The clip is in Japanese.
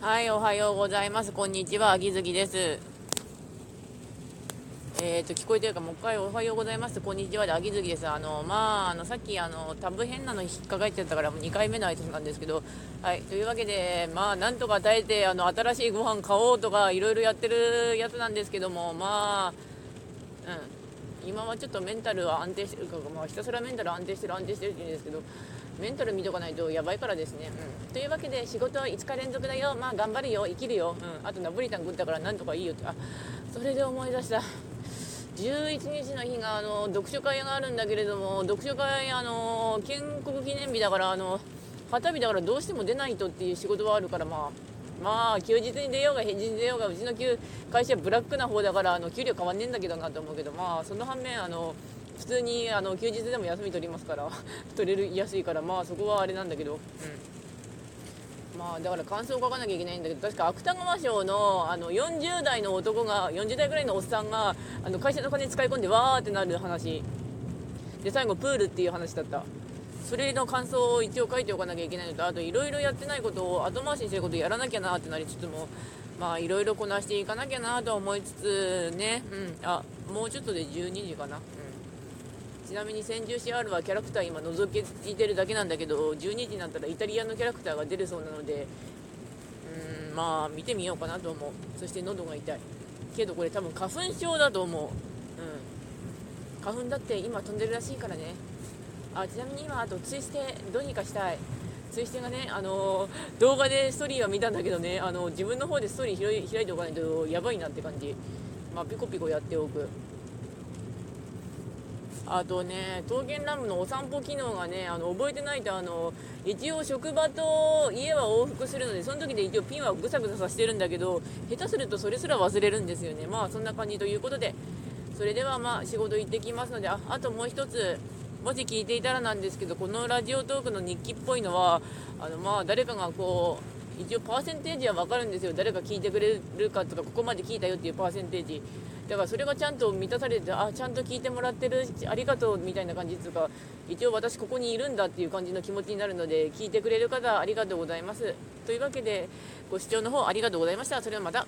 はい、おはようございます。こんにちは、秋月です。えっ、ー、と、聞こえてるか、もう一回おはようございます。こんにちはで、秋月です。あの、まあ、あの、さっき、あの、多分変なの引っかかっちゃったから、もう2回目の挨拶なんですけど、はい、というわけで、まあ、なんとか耐えて、あの、新しいご飯買おうとか、いろいろやってるやつなんですけども、まあ、うん、今はちょっとメンタルは安定してるか、まあ、ひたすらメンタル安定してる、安定してるって言うんですけど、メンタル見とかないとやばいからですね、うん、というわけで仕事は5日連続だよまあ頑張るよ生きるよ、うん、あとナポリタン食ったからなんとかいいよって。あそれで思い出した。11日の日があの読書会があるんだけれども読書会あの建国記念日だからあの旗日だからどうしても出ないとっていう仕事はあるからまあまあ休日に出ようが平日に出ようがうちの会社ブラックな方だからあの給料変わんねえんだけどなと思うけどまあその反面あの普通にあの休日でも休み取りますから 取れるやすいからまあそこはあれなんだけど、うん、まあだから感想を書かなきゃいけないんだけど確か芥川賞のあの40代の男が40代ぐらいのおっさんがあの会社の金使い込んでわーってなる話。で最後プールっていう話だった。それの感想を一応書いておかなきゃいけないのとあといろいろやってないことを後回しにしてることやらなきゃなってなりつつもまあいろいろこなしていかなきゃなと思いつつね。うん。あもうちょっとで12時かな、うん。ちなみに千住 CR はキャラクター今覗きいてるだけなんだけど12時になったらイタリアのキャラクターが出るそうなのでうん。まあ見てみようかなと思う。そして喉が痛い。けどこれ多分花粉症だと思う。うん。花粉だって今飛んでるらしいからねあちなみに今あとツイステどうにかしたい。ツイステがね、あの、動画でストーリーは見たんだけどね、あの、自分の方でストーリー開いておかないとやばいなって感じ、まあ、ピコピコやっておく。あとね、刀剣乱舞のお散歩機能がね、あの覚えてないとあの、一応職場と家は往復するので、その時で一応ピンはぐさぐささしてるんだけど、下手するとそれすら忘れるんですよね。まあそんな感じということで、それではまあ仕事行ってきますので、ああともう一つ、もし聞いていたらなんですけど、このラジオトークの日記っぽいのは、あのまあ誰かがこう、一応パーセンテージは分かるんですよ。誰か聞いてくれるかとか、ここまで聞いたよっていうパーセンテージ。だからそれがちゃんと満たされてあちゃんと聞いてもらってるありがとうみたいな感じっていうか一応私ここにいるんだっていう感じの気持ちになるので聞いてくれる方ありがとうございますというわけでご視聴の方ありがとうございましたそれはまた